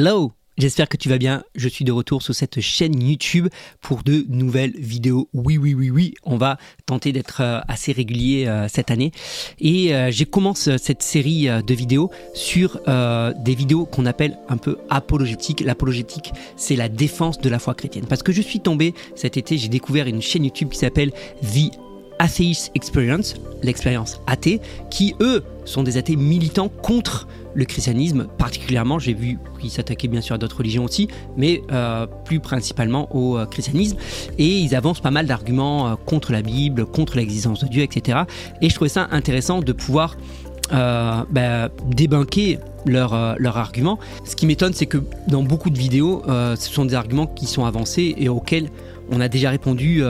Hello J'espère que tu vas bien. Je suis de retour sur cette chaîne YouTube pour de nouvelles vidéos. Oui, oui, oui, oui. On va tenter d'être euh, assez régulier euh, cette année. Et euh, j'ai commencé cette série de vidéos sur des vidéos qu'on appelle un peu apologétiques. L'apologétique, c'est la défense de la foi chrétienne. Parce que je suis tombé cet été, j'ai découvert une chaîne YouTube qui s'appelle The Atheist Experience, l'expérience athée, qui eux sont des athées militants contre le christianisme, particulièrement, j'ai vu qu'ils s'attaquaient bien sûr à d'autres religions aussi, mais euh, plus principalement au euh, christianisme, et ils avancent pas mal d'arguments euh, contre la Bible, contre l'existence de Dieu, etc. Et je trouvais ça intéressant de pouvoir bah, débunker leurs leur arguments. Ce qui m'étonne, c'est que dans beaucoup de vidéos, ce sont des arguments qui sont avancés et auxquels on a déjà répondu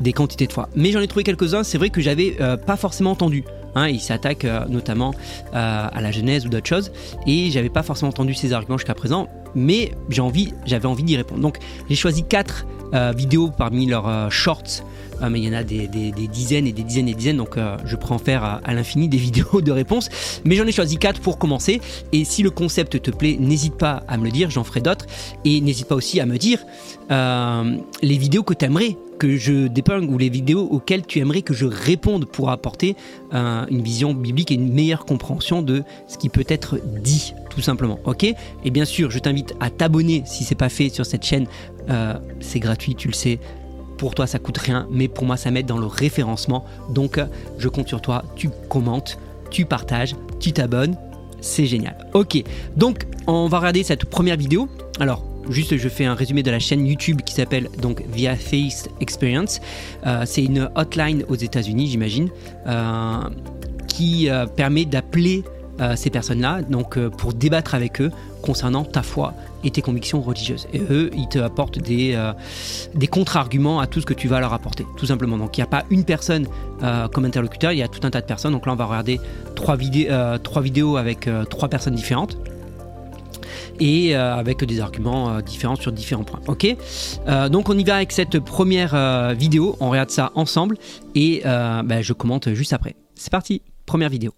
des quantités de fois. Mais j'en ai trouvé quelques-uns, c'est vrai que j'avais pas forcément entendu. Hein, il s'attaque euh, notamment euh, à la Genèse ou d'autres choses. Et j'avais pas forcément entendu ces arguments jusqu'à présent, mais j'avais envie d'y répondre. Donc j'ai choisi quatre euh, vidéos parmi leurs shorts mais il y en a des, dizaines et des dizaines et des dizaines, donc je prends faire à, l'infini des vidéos de réponses. Mais j'en ai choisi quatre pour commencer. Et si le concept te plaît, n'hésite pas à me le dire, j'en ferai d'autres. Et n'hésite pas aussi à me dire les vidéos que tu aimerais que je dépeigne ou les vidéos auxquelles tu aimerais que je réponde pour apporter une vision biblique et une meilleure compréhension de ce qui peut être dit, tout simplement. Ok? Et bien sûr, je t'invite à t'abonner si c'est pas fait sur cette chaîne. Euh, c'est gratuit, tu le sais. Pour toi, ça coûte rien, mais pour moi, ça m'aide dans le référencement. Donc, je compte sur toi. Tu commentes, tu partages, tu t'abonnes. C'est génial. Ok. Donc, on va regarder cette première vidéo. Alors, Juste, je fais un résumé de la chaîne YouTube qui s'appelle donc Via Face Experience. Euh, c'est une hotline aux États-Unis, j'imagine, euh, qui euh, permet d'appeler ces personnes-là, donc pour débattre avec eux concernant ta foi et tes convictions religieuses. Et eux, ils te apportent des, contre-arguments à tout ce que tu vas leur apporter, tout simplement. Donc il n'y a pas une personne comme interlocuteur, il y a tout un tas de personnes. Donc là, on va regarder trois vidéos avec trois personnes différentes et euh, avec des arguments euh, différents sur différents points. Ok euh, Donc on y va avec cette première vidéo, on regarde ça ensemble et ben, je commente juste après. C'est parti, première vidéo.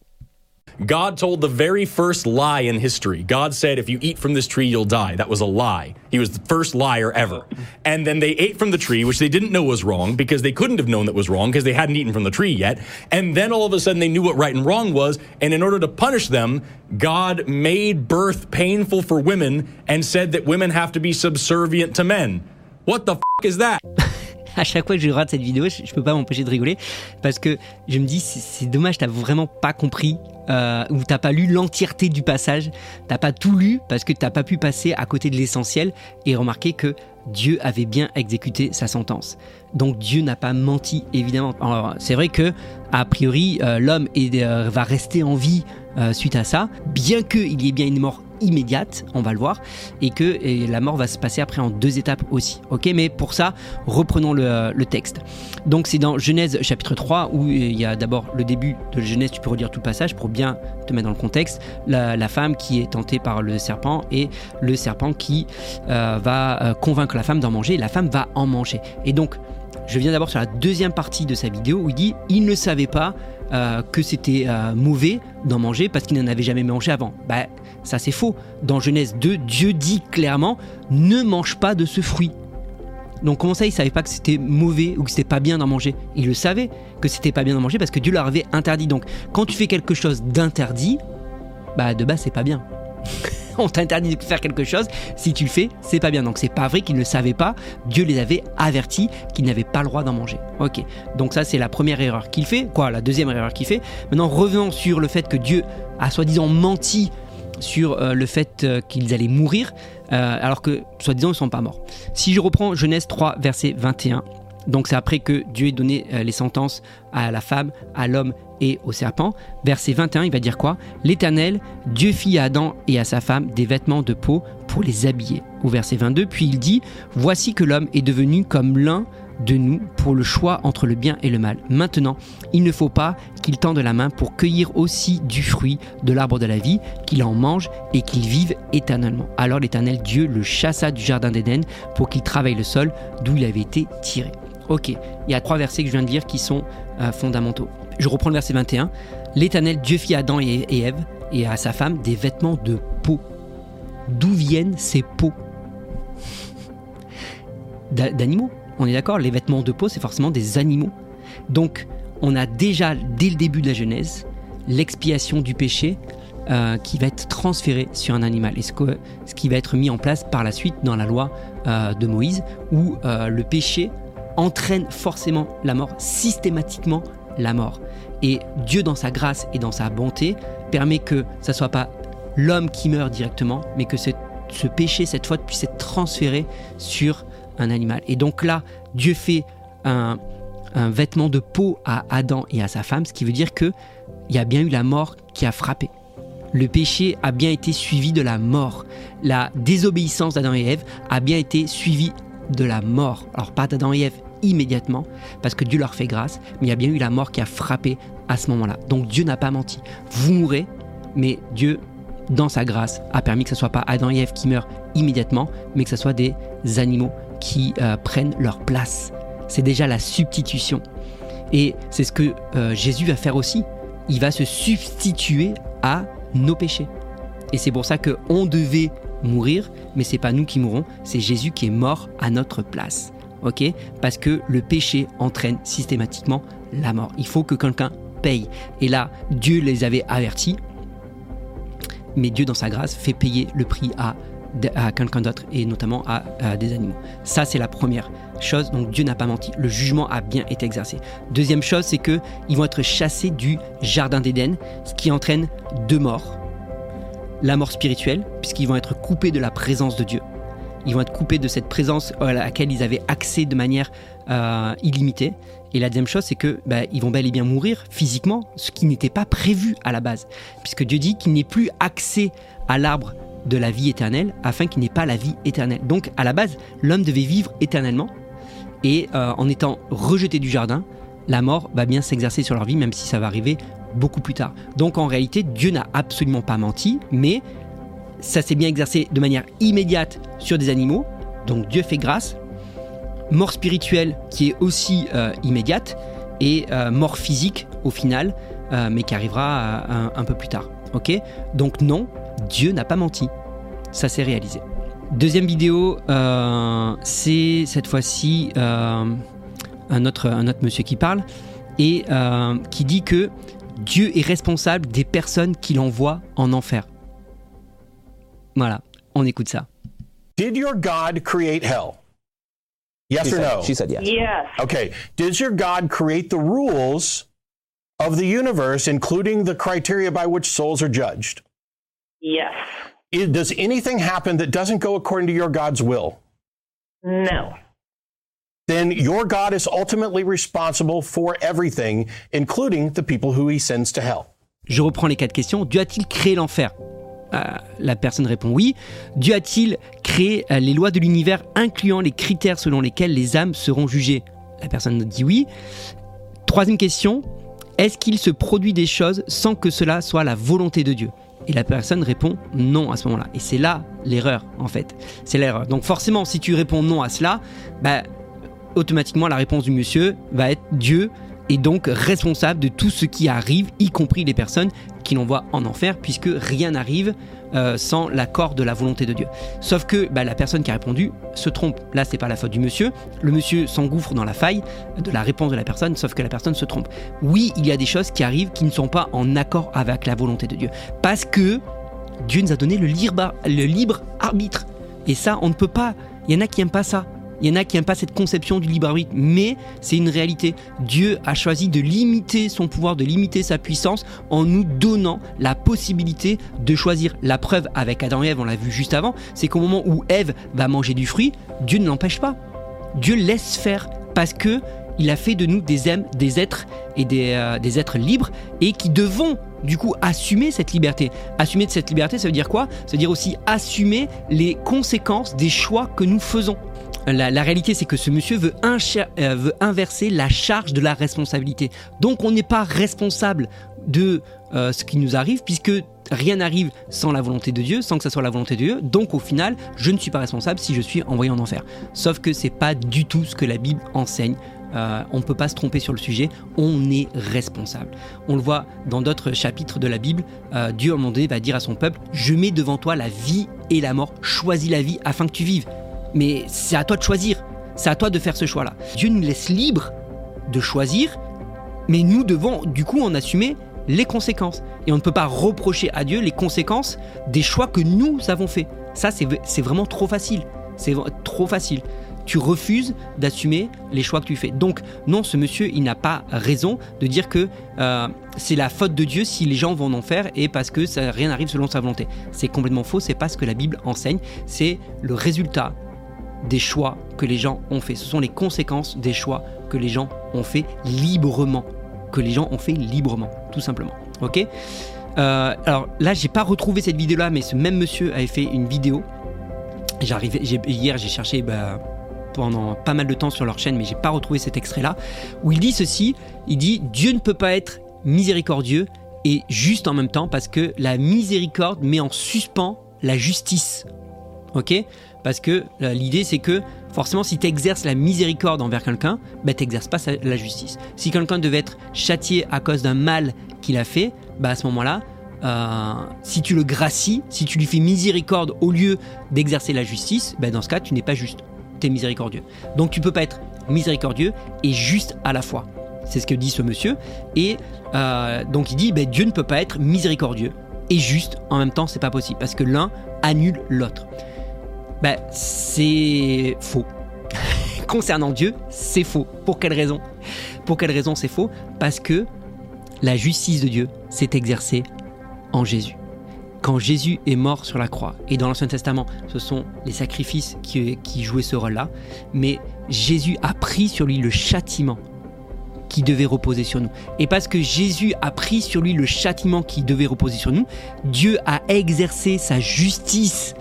God told the very first lie in history. God said, if you eat from this tree, you'll die. That was a lie. He was the first liar ever. And then they ate from the tree, which they didn't know was wrong because they couldn't have known that was wrong because they hadn't eaten from the tree yet. And then all of a sudden they knew what right and wrong was. And in order to punish them, God made birth painful for women and said that women have to be subservient to men. What the f is that? à chaque fois que je regarde cette vidéo, je, peux pas m'empêcher de rigoler parce que je me dis c'est dommage, t'as vraiment pas compris euh, ou t'as pas lu l'entièreté du passage, t'as pas tout lu parce que t'as pas pu passer à côté de l'essentiel et remarquer que Dieu avait bien exécuté sa sentence. Donc Dieu n'a pas menti évidemment. C'est vrai que a priori euh, l'homme euh, va rester en vie euh, suite à ça, bien qu'il y ait bien une mort immédiate, on va le voir, et que la mort va se passer après en deux étapes aussi. Ok, mais pour ça, reprenons le, texte. Donc c'est dans Genèse chapitre 3 où il y a d'abord le début de Genèse, tu peux relire tout le passage pour bien te mettre dans le contexte. La, femme qui est tentée par le serpent et le serpent qui euh, va euh, convaincre la femme d'en manger, et la femme va en manger. Et donc, je viens d'abord sur la deuxième partie de sa vidéo où il dit il ne savait pas euh, que c'était mauvais d'en manger parce qu'il n'en avait jamais mangé avant. Bah, ça, c'est faux. Dans Genèse 2, Dieu dit clairement ne mange pas de ce fruit. Donc comment ça, il savait pas que c'était mauvais ou que c'était pas bien d'en manger? Il le savait que c'était pas bien d'en manger parce que Dieu leur avait interdit. Donc quand tu fais quelque chose d'interdit, bah de base c'est pas bien. On t'interdit de faire quelque chose, si tu le fais, c'est pas bien. Donc c'est pas vrai qu'ils ne savaient pas. Dieu les avait avertis qu'ils n'avaient pas le droit d'en manger. Ok. Donc ça c'est la première erreur qu'il fait. Quoi? La deuxième erreur qu'il fait. Maintenant revenons sur le fait que Dieu a soi-disant menti sur euh, le fait euh, qu'ils allaient mourir, euh, alors que, soi-disant, ils ne sont pas morts. Si je reprends Genèse 3, verset 21, donc c'est après que Dieu ait donné les sentences à la femme, à l'homme et au serpent. Verset 21, il va dire quoi? L'Éternel, Dieu fit à Adam et à sa femme des vêtements de peau pour les habiller. Au verset 22, puis il dit, Voici que l'homme est devenu comme l'un de nous pour le choix entre le bien et le mal. Maintenant, il ne faut pas qu'il tende la main pour cueillir aussi du fruit de l'arbre de la vie, qu'il en mange et qu'il vive éternellement. Alors l'Éternel Dieu le chassa du jardin d'Éden pour qu'il travaille le sol d'où il avait été tiré. Ok, il y a trois versets que je viens de lire qui sont euh, fondamentaux. Je reprends le verset 21. L'Éternel Dieu fit à Adam et Ève et à sa femme des vêtements de peau d'où viennent ces peaux? D'animaux? On est d'accord, les vêtements de peau, c'est forcément des animaux. Donc, on a déjà, dès le début de la Genèse, l'expiation du péché euh, qui va être transféré sur un animal. Et ce, qui va être mis en place par la suite dans la loi euh, de Moïse, où euh, le péché entraîne forcément la mort, systématiquement la mort. Et Dieu, dans sa grâce et dans sa bonté, permet que ça ne soit pas l'homme qui meurt directement, mais que ce, péché, cette faute puisse être transféré sur un animal. Et donc là, Dieu fait un, vêtement de peau à Adam et à sa femme, ce qui veut dire que il y a bien eu la mort qui a frappé. Le péché a bien été suivi de la mort. La désobéissance d'Adam et Ève a bien été suivie de la mort. Alors pas d'Adam et Ève immédiatement, parce que Dieu leur fait grâce, mais il y a bien eu la mort qui a frappé à ce moment-là. Donc Dieu n'a pas menti. Vous mourrez, mais Dieu, dans sa grâce, a permis que ce soit pas Adam et Ève qui meurent immédiatement, mais que ce soit des animaux qui euh, prennent leur place. C'est déjà la substitution. Et c'est ce que euh, Jésus va faire aussi. Il va se substituer à nos péchés. Et c'est pour ça qu'on devait mourir, mais c'est pas nous qui mourrons, c'est Jésus qui est mort à notre place. Ok? Parce que le péché entraîne systématiquement la mort. Il faut que quelqu'un paye. Et là, Dieu les avait avertis, mais Dieu, dans sa grâce, fait payer le prix à quelqu'un d'autre et notamment à, des animaux. Ça, c'est la première chose. Donc Dieu n'a pas menti. Le jugement a bien été exercé. Deuxième chose, c'est que ils vont être chassés du jardin d'Éden, ce qui entraîne deux morts. La mort spirituelle, puisqu'ils vont être coupés de la présence de Dieu. Ils vont être coupés de cette présence à laquelle ils avaient accès de manière euh, illimitée. Et la deuxième chose, c'est que bah, ils vont bel et bien mourir physiquement, ce qui n'était pas prévu à la base, puisque Dieu dit qu'il n'est plus accès à l'arbre de la vie éternelle afin qu'il n'ait pas la vie éternelle. Donc à la base, l'homme devait vivre éternellement et euh, en étant rejeté du jardin, la mort va bien s'exercer sur leur vie même si ça va arriver beaucoup plus tard. Donc en réalité, Dieu n'a absolument pas menti, mais ça s'est bien exercé de manière immédiate sur des animaux. Donc Dieu fait grâce. Mort spirituelle qui est aussi euh, immédiate et euh, mort physique au final, mais qui arrivera un, peu plus tard. Ok? Donc non, Dieu n'a pas menti. Ça s'est réalisé. Deuxième vidéo, euh, c'est cette fois-ci euh, un, autre, un autre monsieur qui parle et euh, qui dit que Dieu est responsable des personnes qu'il envoie en enfer. Voilà, on écoute ça. Did your God create hell? Yes or no? She said yes. Yes. Okay. Did your God create the rules of the universe, including the criteria by which souls are judged? Yes. Does anything happen that doesn't go according to your God's will? No. Then your God is ultimately responsible for everything, including the people who he sends to hell. Je reprends les quatre questions. Dieu a-t-il créé l'enfer La personne répond oui. Dieu a-t-il créé euh, les lois de l'univers, incluant les critères selon lesquels les âmes seront jugées? La personne dit oui. Troisième question. Est-ce qu'il se produit des choses sans que cela soit la volonté de Dieu? Et la personne répond non à ce moment-là. Et c'est là l'erreur, en fait. C'est l'erreur. Donc forcément, si tu réponds non à cela, bah, automatiquement, la réponse du monsieur va être Dieu est donc responsable de tout ce qui arrive, y compris les personnes qui l'envoient en enfer, puisque rien n'arrive euh, sans l'accord de la volonté de Dieu. Sauf que bah, la personne qui a répondu se trompe. Là, c'est pas la faute du monsieur. Le monsieur s'engouffre dans la faille de la réponse de la personne, sauf que la personne se trompe. Oui, il y a des choses qui arrivent qui ne sont pas en accord avec la volonté de Dieu, parce que Dieu nous a donné le libre, le libre arbitre. Et ça, on ne peut pas. Il y en a qui n'aiment pas ça. Il y en a qui n'aiment pas cette conception du libre arbitre, mais c'est une réalité. Dieu a choisi de limiter son pouvoir, de limiter sa puissance en nous donnant la possibilité de choisir. La preuve avec Adam et Ève, on l'a vu juste avant, c'est qu'au moment où Ève va manger du fruit, Dieu ne l'empêche pas. Dieu laisse faire parce que il a fait de nous des, des êtres et des, euh, des êtres libres et qui devons du coup assumer cette liberté. Assumer cette liberté, ça veut dire quoi? Ça veut dire aussi assumer les conséquences des choix que nous faisons. La, réalité, c'est que ce monsieur veut, euh, veut, inverser la charge de la responsabilité. Donc, on n'est pas responsable de euh, ce qui nous arrive, puisque rien n'arrive sans la volonté de Dieu, sans que ce soit la volonté de Dieu. Donc, au final, je ne suis pas responsable si je suis envoyé en enfer. Sauf que c'est pas du tout ce que la Bible enseigne euh, on ne peut pas se tromper sur le sujet, on est responsable. On le voit dans d'autres chapitres de la Bible, Dieu à un moment donné va dire à son peuple, je mets devant toi la vie et la mort, choisis la vie afin que tu vives. Mais c'est à toi de choisir, c'est à toi de faire ce choix-là. Dieu nous laisse libre de choisir, mais nous devons du coup en assumer les conséquences. Et on ne peut pas reprocher à Dieu les conséquences des choix que nous avons faits. Ça, c'est vraiment trop facile. C'est trop facile. Tu refuses d'assumer les choix que tu fais. Donc, non, ce monsieur, il n'a pas raison de dire que euh, c'est la faute de Dieu si les gens vont en faire et parce que rien n'arrive selon sa volonté. C'est complètement faux, c'est pas ce que la Bible enseigne, c'est le résultat des choix que les gens ont fait. Ce sont les conséquences des choix que les gens ont fait librement. Que les gens ont fait librement, tout simplement. Ok? Euh, Alors là, j'ai pas retrouvé cette vidéo-là, mais ce même monsieur avait fait une vidéo. J'arrivais, hier, j'ai cherché bah, pendant pas mal de temps sur leur chaîne, mais j'ai pas retrouvé cet extrait-là, où il dit ceci il dit Dieu ne peut pas être miséricordieux et juste en même temps parce que la miséricorde met en suspens la justice. Ok? Parce que euh, l'idée c'est que forcément si tu exerces la miséricorde envers quelqu'un, bah, tu pas la justice. Si quelqu'un devait être châtié à cause d'un mal qu'il a fait, bah, à ce moment-là, euh, si tu le gracies, si tu lui fais miséricorde au lieu d'exercer la justice, bah, dans ce cas tu n'es pas juste, tu miséricordieux. Donc tu peux pas être miséricordieux et juste à la fois. C'est ce que dit ce monsieur. Et euh, donc il dit bah, Dieu ne peut pas être miséricordieux et juste en même temps, c'est pas possible parce que l'un annule l'autre. Bah, c'est faux. Concernant Dieu, c'est faux. Pour quelle raison? Pour quelle raison c'est faux? Parce que la justice de Dieu s'est exercée en Jésus. Quand Jésus est mort sur la croix, et dans l'Ancien Testament, ce sont les sacrifices qui, qui jouaient ce rôle-là, mais Jésus a pris sur lui le châtiment qui devait reposer sur nous. Et parce que Jésus a pris sur lui le châtiment qui devait reposer sur nous, Dieu a exercé sa justice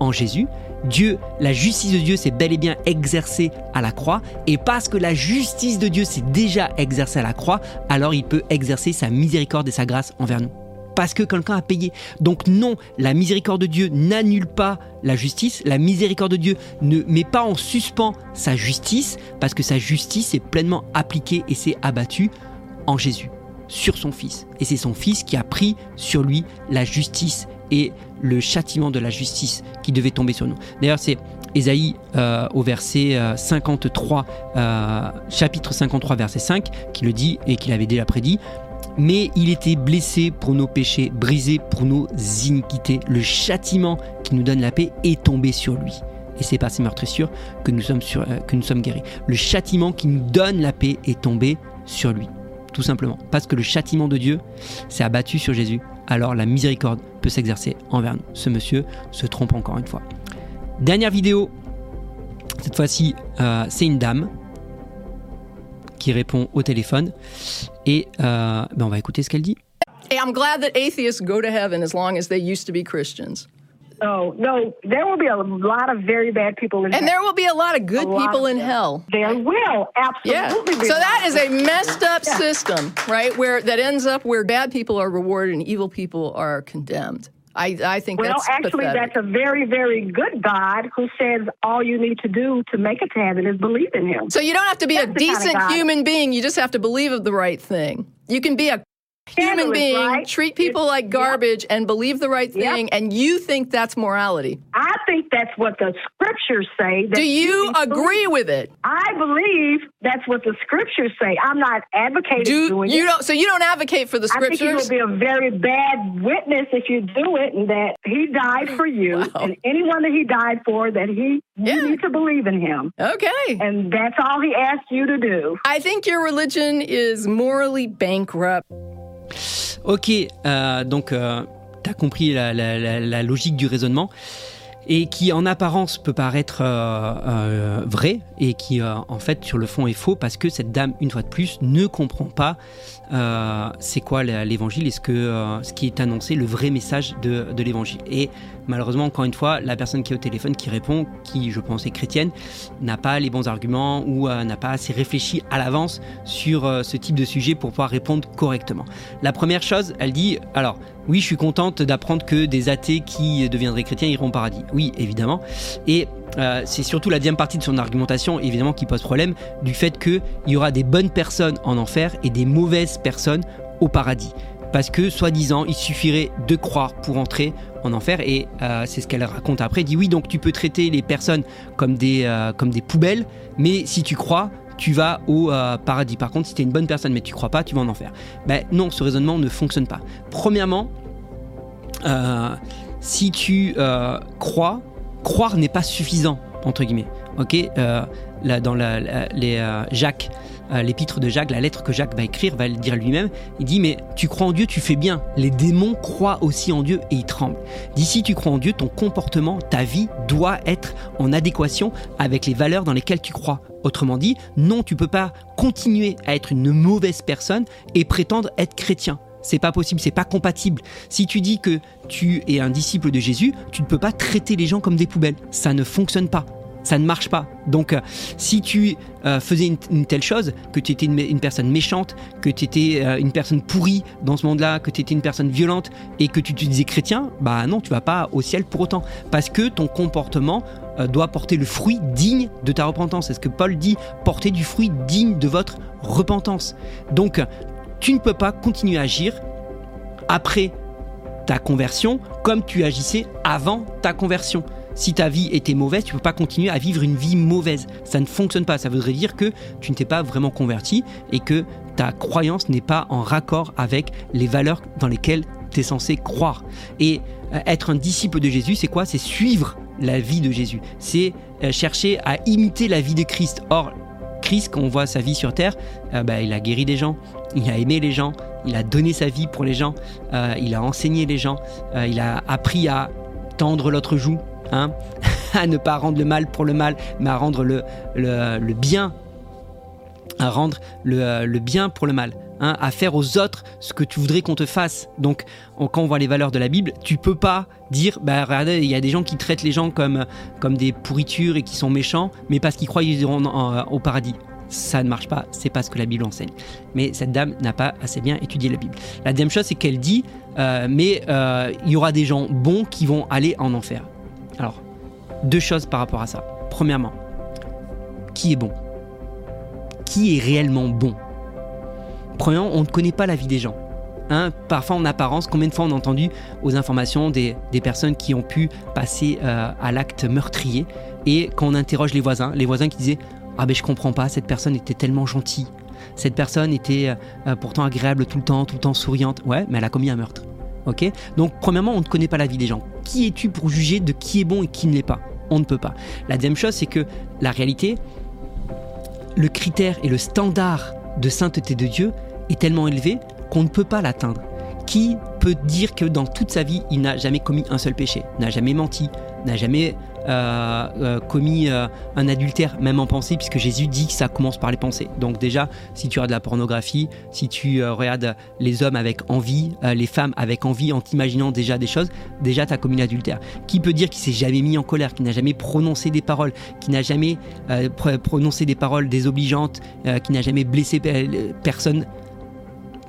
en Jésus. Dieu, la justice de Dieu s'est bel et bien exercée à la croix. Et parce que la justice de Dieu s'est déjà exercée à la croix, alors il peut exercer sa miséricorde et sa grâce envers nous. Parce que quelqu'un a payé. Donc non, la miséricorde de Dieu n'annule pas la justice. La miséricorde de Dieu ne met pas en suspens sa justice, parce que sa justice est pleinement appliquée et s'est abattue en Jésus, sur son Fils. Et c'est son Fils qui a pris sur lui la justice et le châtiment de la justice qui devait tomber sur nous. D'ailleurs, c'est Ésaïe euh, au verset euh, 53, euh, chapitre 53, verset 5, qui le dit et qui l'avait déjà prédit. Mais il était blessé pour nos péchés, brisé pour nos iniquités. Le châtiment qui nous donne la paix est tombé sur lui. Et c'est par ses meurtrissures que nous sommes, euh, que nous sommes guéris. Le châtiment qui nous donne la paix est tombé sur lui. Tout simplement. Parce que le châtiment de Dieu s'est abattu sur Jésus. Alors la miséricorde peut s'exercer envers nous. Ce monsieur se trompe encore une fois. Dernière vidéo. Cette fois-ci, euh, c'est une dame qui répond au téléphone. Et euh, ben on va écouter ce qu'elle dit. Hey, I'm glad that atheists go to heaven as long as they used to be Christians. Oh, no, there will be a lot of very bad people in And hell. there will be a lot of good A people of in hell. There will, Yeah. absolutely. be So a that is of a messed up Yeah. system, right? Where that ends up where bad people are rewarded and evil people are condemned. I, I think that's. Well, that's actually, pathetic. that's a very, very good God who says all you need to do to make it to heaven is believe in Him. so you don't have to be a That's the kind of decent human being. You just have to believe the right thing. You can be a human being, right? treat people It's- like yep. garbage, and believe the right Yep. thing, and you think that's morality. I think that's what the scriptures say. Do you agree with it? I believe that's what the scriptures say. I'm not advocating Do doing you it. don't? So you don't advocate for the scriptures? I think you will be a very bad witness if you do it, and that He died for you, Wow. and anyone that He died for, that He Yeah. you need to believe in Him, Okay. and that's all He asked you to do. I think your religion is morally bankrupt. Ok, euh, donc euh, t'as compris la, logique du raisonnement et qui en apparence peut paraître euh, euh, vrai et qui en fait sur le fond est faux parce que cette dame une fois de plus ne comprend pas c'est quoi l'évangile et ce que ce qui est annoncé le vrai message de, de l'évangile. Et malheureusement, encore une fois, la personne qui est au téléphone, qui répond, qui je pense est chrétienne, n'a pas les bons arguments ou euh, n'a pas assez réfléchi à l'avance sur euh, ce type de sujet pour pouvoir répondre correctement. La première chose, elle dit, alors, oui, je suis contente d'apprendre que des athées qui deviendraient chrétiens iront au paradis. Oui, évidemment. Et euh, c'est surtout la deuxième partie de son argumentation, évidemment, qui pose problème, du fait qu'il y aura des bonnes personnes en enfer et des mauvaises personnes au paradis. Parce que, soi-disant, il suffirait de croire pour entrer en enfer. Et euh, c'est ce qu'elle raconte après. Elle dit oui, donc tu peux traiter les personnes comme des, euh, comme des poubelles, mais si tu crois, tu vas au euh, paradis. Par contre, si tu es une bonne personne mais tu crois pas, tu vas en enfer. Ben non, ce raisonnement ne fonctionne pas. Premièrement, si tu crois, croire n'est pas suffisant, entre guillemets. Ok là, Dans la, les Jacques euh, l'épître de Jacques, la lettre que Jacques va écrire, va le dire lui-même. Il dit mais tu crois en Dieu, tu fais bien. Les démons croient aussi en Dieu et ils tremblent. D'ici tu crois en Dieu, ton comportement, ta vie doit être en adéquation avec les valeurs dans lesquelles tu crois. Autrement dit, non, tu peux pas continuer à être une mauvaise personne et prétendre être chrétien. C'est pas possible, c'est pas compatible. Si tu dis que tu es un disciple de Jésus, tu ne peux pas traiter les gens comme des poubelles. Ça ne fonctionne pas ça ne marche pas. Donc, euh, si tu euh, faisais une, telle chose, que tu étais une, personne méchante, que tu étais euh, une personne pourrie dans ce monde-là, que tu étais une personne violente et que tu te disais chrétien, bah non, tu vas pas au ciel pour autant. Parce que ton comportement doit porter le fruit digne de ta repentance. C'est ce que Paul dit, porter du fruit digne de votre repentance. Donc, tu ne peux pas continuer à agir après ta conversion comme tu agissais avant ta conversion si ta vie était mauvaise, tu peux pas continuer à vivre une vie mauvaise. Ça ne fonctionne pas. Ça voudrait dire que tu ne t'es pas vraiment converti et que ta croyance n'est pas en raccord avec les valeurs dans lesquelles tu es censé croire. Et euh, être un disciple de Jésus, c'est quoi? C'est suivre la vie de Jésus. C'est euh, chercher à imiter la vie de Christ. Or, Christ, quand on voit sa vie sur terre, euh, bah, il a guéri des gens, il a aimé les gens, il a donné sa vie pour les gens, il a enseigné les gens, il a appris à tendre l'autre joue Hein, à ne pas rendre le mal pour le mal, mais à rendre le, le, bien, à rendre le, le, bien pour le mal. Hein, à faire aux autres ce que tu voudrais qu'on te fasse. Donc, quand on voit les valeurs de la Bible, tu peux pas dire, bah regardez, il y a des gens qui traitent les gens comme, comme des pourritures et qui sont méchants, mais parce qu'ils croient qu'ils iront au paradis. Ça ne marche pas, c'est pas ce que la Bible enseigne. Mais cette dame n'a pas assez bien étudié la Bible. La deuxième chose, c'est qu'elle dit, euh, mais euh, il y aura des gens bons qui vont aller en enfer. Alors, deux choses par rapport à ça. Premièrement, qui est bon? Qui est réellement bon? Premièrement, on ne connaît pas la vie des gens. Hein, parfois en apparence, combien de fois on a entendu aux informations des, personnes qui ont pu passer euh, à l'acte meurtrier et quand on interroge les voisins, les voisins qui disaient Ah ben je comprends pas, cette personne était tellement gentille, cette personne était euh, pourtant agréable tout le temps, tout le temps souriante. Ouais, mais elle a commis un meurtre. Ok Donc, premièrement, on ne connaît pas la vie des gens. Qui es-tu pour juger de qui est bon et qui ne l'est pas? On ne peut pas. La deuxième chose, c'est que la réalité, le critère et le standard de sainteté de Dieu est tellement élevé qu'on ne peut pas l'atteindre. Qui peut dire que dans toute sa vie, il n'a jamais commis un seul péché, n'a jamais menti, n'a jamais commis euh, un adultère, même en pensée, puisque Jésus dit que ça commence par les pensées. Donc déjà, si tu de la pornographie, si tu regardes les hommes avec envie, les femmes avec envie, en t'imaginant déjà des choses, déjà tu as commis l'adultère. Qui peut dire qu'il s'est jamais mis en colère, qu'il n'a jamais prononcé des paroles, qui n'a jamais prononcé des paroles désobligeantes, qui n'a jamais blessé personne?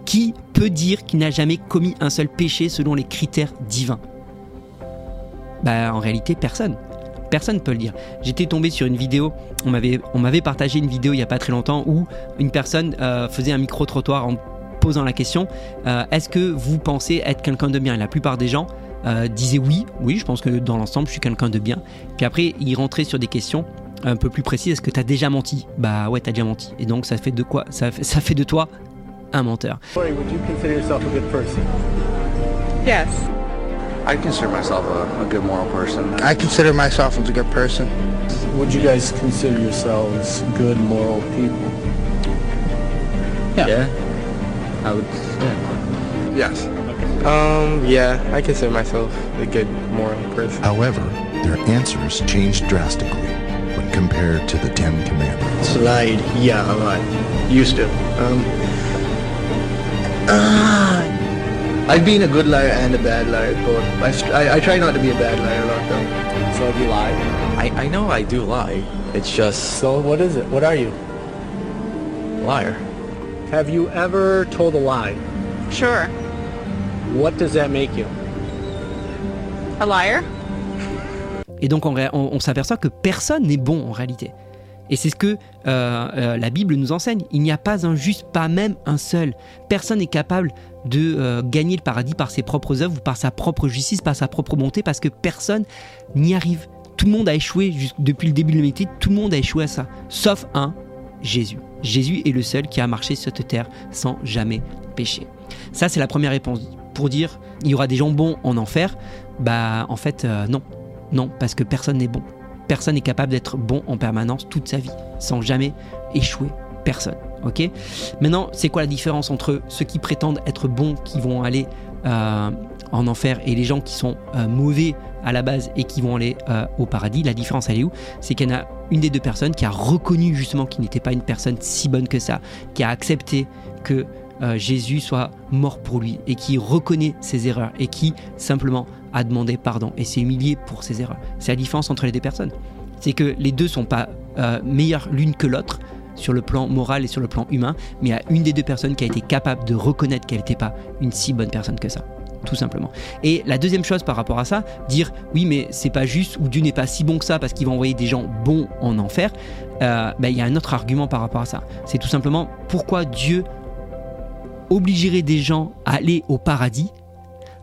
Qui peut dire qu'il n'a jamais commis un seul péché selon les critères divins? Bah, en réalité, personne. Personne ne peut le dire. J'étais tombé sur une vidéo, on m'avait, on m'avait partagé une vidéo il n'y a pas très longtemps où une personne euh, faisait un micro-trottoir en posant la question euh, est-ce que vous pensez être quelqu'un de bien? Et la plupart des gens euh, disaient oui, oui, je pense que dans l'ensemble, je suis quelqu'un de bien. Puis après, ils rentraient sur des questions un peu plus précises est-ce que tu as déjà menti? Bah ouais, tu as déjà menti. Et donc, ça fait de quoi ça fait, ça fait de toi un menteur. Yes. I consider myself a, a, good moral person. I consider myself as a good person. Would you guys consider yourselves good moral people? Yeah. yeah. I would. Yeah. Yes. Um. Yeah. I consider myself a good moral person. However, their answers changed drastically when compared to the Ten Commandments. Lied. Yeah, I lied. Used to. Um. Uh, I've been a good liar and a bad liar, both. I, I, I try not to be a bad liar a lot, though. So have you lied? I, I know I do lie. It's just So what is it? What are you? liar. Have you ever told a lie? Sure. What does that make you? A liar? Et donc on, ré- on- on s'aperçoit que personne n'est bon en réalité. Et c'est ce que euh, euh, la Bible nous enseigne. Il n'y a pas un juste, pas même un seul. Personne n'est capable de euh, gagner le paradis par ses propres œuvres, ou par sa propre justice, par sa propre bonté, parce que personne n'y arrive. Tout le monde a échoué depuis le début de l'humanité. Tout le monde a échoué à ça, sauf un, Jésus. Jésus est le seul qui a marché sur cette terre sans jamais pécher. Ça, c'est la première réponse. Pour dire, il y aura des gens bons en enfer, bah en fait, euh, non. Non, parce que personne n'est bon. Personne n'est capable d'être bon en permanence toute sa vie, sans jamais échouer. Personne. Ok? Maintenant, c'est quoi la différence entre ceux qui prétendent être bons, qui vont aller euh, en enfer, et les gens qui sont euh, mauvais à la base et qui vont aller euh, au paradis? La différence, elle est où? C'est qu'il y en a une des deux personnes qui a reconnu justement qu'il n'était pas une personne si bonne que ça, qui a accepté que Jésus soit mort pour lui et qui reconnaît ses erreurs et qui simplement a demandé pardon et s'est humilié pour ses erreurs. C'est la différence entre les deux personnes. C'est que les deux sont pas meilleures l'une que l'autre sur le plan moral et sur le plan humain, mais a une des deux personnes qui a été capable de reconnaître qu'elle n'était pas une si bonne personne que ça. Tout simplement. Et la deuxième chose par rapport à ça, dire oui mais c'est pas juste ou Dieu n'est pas si bon que ça parce qu'il va envoyer des gens bons en enfer, euh, ben, il y a un autre argument par rapport à ça. C'est tout simplement pourquoi Dieu obligerait des gens à aller au paradis?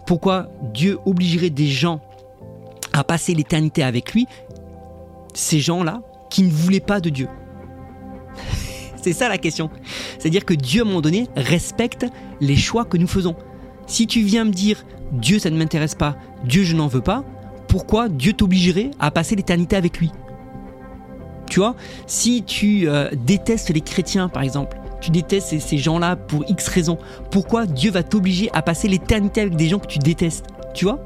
Pourquoi Dieu obligerait des gens à passer l'éternité avec lui Ces gens-là qui ne voulaient pas de Dieu? C'est ça la question. C'est-à-dire que Dieu, à un moment donné, respecte les choix que nous faisons. Si tu viens me dire Dieu, ça ne m'intéresse pas, Dieu, je n'en veux pas, pourquoi Dieu t'obligerait à passer l'éternité avec lui? Tu vois Si tu euh, détestes les chrétiens, par exemple, tu détestes ces, ces gens-là pour X raisons, pourquoi Dieu va t'obliger à passer l'éternité avec des gens que tu détestes? Tu vois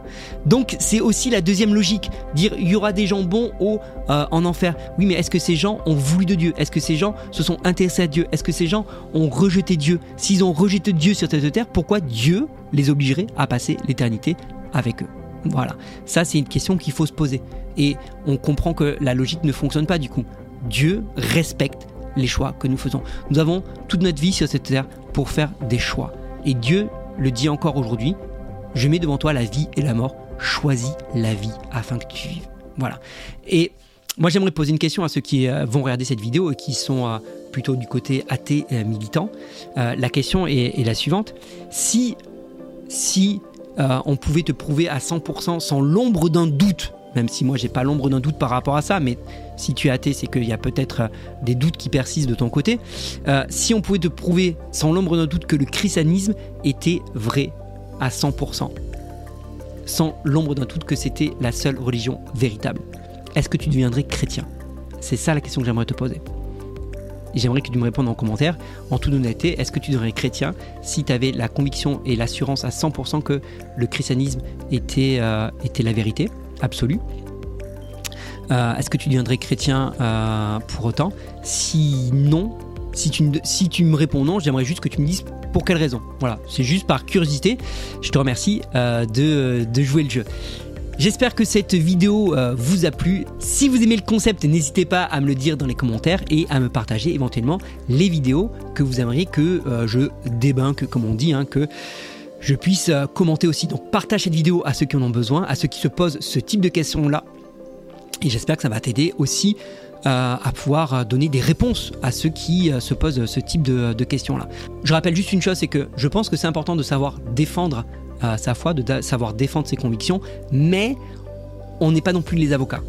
Donc c'est aussi la deuxième logique, dire il y aura des gens bons au, euh, en enfer. Oui, mais est-ce que ces gens ont voulu de Dieu? Est-ce que ces gens se sont intéressés à Dieu? Est-ce que ces gens ont rejeté Dieu? S'ils ont rejeté Dieu sur cette terre, pourquoi Dieu les obligerait à passer l'éternité avec eux? Voilà, ça c'est une question qu'il faut se poser. Et on comprend que la logique ne fonctionne pas du coup. Dieu respecte les choix que nous faisons. Nous avons toute notre vie sur cette terre pour faire des choix. Et Dieu le dit encore aujourd'hui, je mets devant toi la vie et la mort, choisis la vie afin que tu vives. Voilà. Et moi j'aimerais poser une question à ceux qui euh, vont regarder cette vidéo et qui sont euh, plutôt du côté athée euh, militant. La question est, la suivante. Si, si on pouvait te prouver à 100% sans l'ombre d'un doute, même si moi j'ai pas l'ombre d'un doute par rapport à ça, mais si tu es athée, c'est qu'il y a peut-être des doutes qui persistent de ton côté. Si on pouvait te prouver sans l'ombre d'un doute que le christianisme était vrai à 100%, sans l'ombre d'un doute que c'était la seule religion véritable, est-ce que tu deviendrais chrétien? C'est ça la question que j'aimerais te poser. J'aimerais que tu me répondes en commentaire, en toute honnêteté, est-ce que tu deviendrais chrétien si tu avais la conviction et l'assurance à 100% que le christianisme était, euh, était la vérité absolue? Euh, Est-ce que tu deviendrais chrétien euh, pour autant? Si non, si tu, si tu me réponds non, j'aimerais juste que tu me dises pour quelle raison? Voilà, c'est juste par curiosité. Je te remercie euh, de, de jouer le jeu. J'espère que cette vidéo euh, vous a plu. Si vous aimez le concept, n'hésitez pas à me le dire dans les commentaires et à me partager éventuellement les vidéos que vous aimeriez que euh, je débunque, comme on dit, hein, que je puisse commenter aussi. Donc partage cette vidéo à ceux qui en ont besoin, à ceux qui se posent ce type de questions-là. Et j'espère que ça va t'aider aussi à pouvoir euh, donner des réponses à ceux qui euh, se posent ce type de, questions-là. Je rappelle juste une chose, c'est que je pense que c'est important de savoir défendre euh, sa foi, de savoir défendre ses convictions, mais on n'est pas non plus les avocats.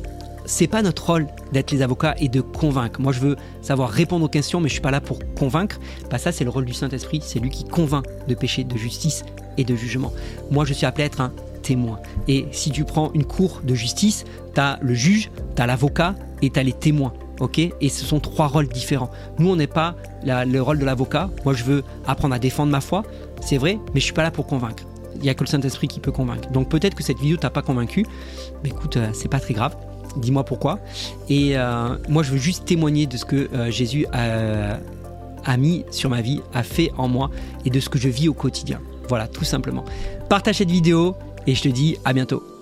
C'est pas notre rôle d'être les avocats et de convaincre. Moi, je veux savoir répondre aux questions, mais je suis pas là pour convaincre. Bah, ça, c'est le rôle du Saint-Esprit. C'est lui qui convainc de péché, de justice et de jugement. Moi, je suis appelé à être un témoin. Et si tu prends une cour de justice, tu as le juge, tu as l'avocat et tu as les témoins. ok? Et ce sont trois rôles différents. Nous, on n'est pas le rôle de l'avocat. Moi, je veux apprendre à défendre ma foi, c'est vrai, mais je suis pas là pour convaincre. Il n'y a que le Saint-Esprit qui peut convaincre. Donc peut-être que cette vidéo t'a pas convaincu. Mais écoute, euh, c'est pas très grave. Dis-moi pourquoi. Et euh, moi, je veux juste témoigner de ce que euh, Jésus a mis sur ma vie, a fait en moi et de ce que je vis au quotidien. Voilà, tout simplement. Partage cette vidéo et je te dis à bientôt.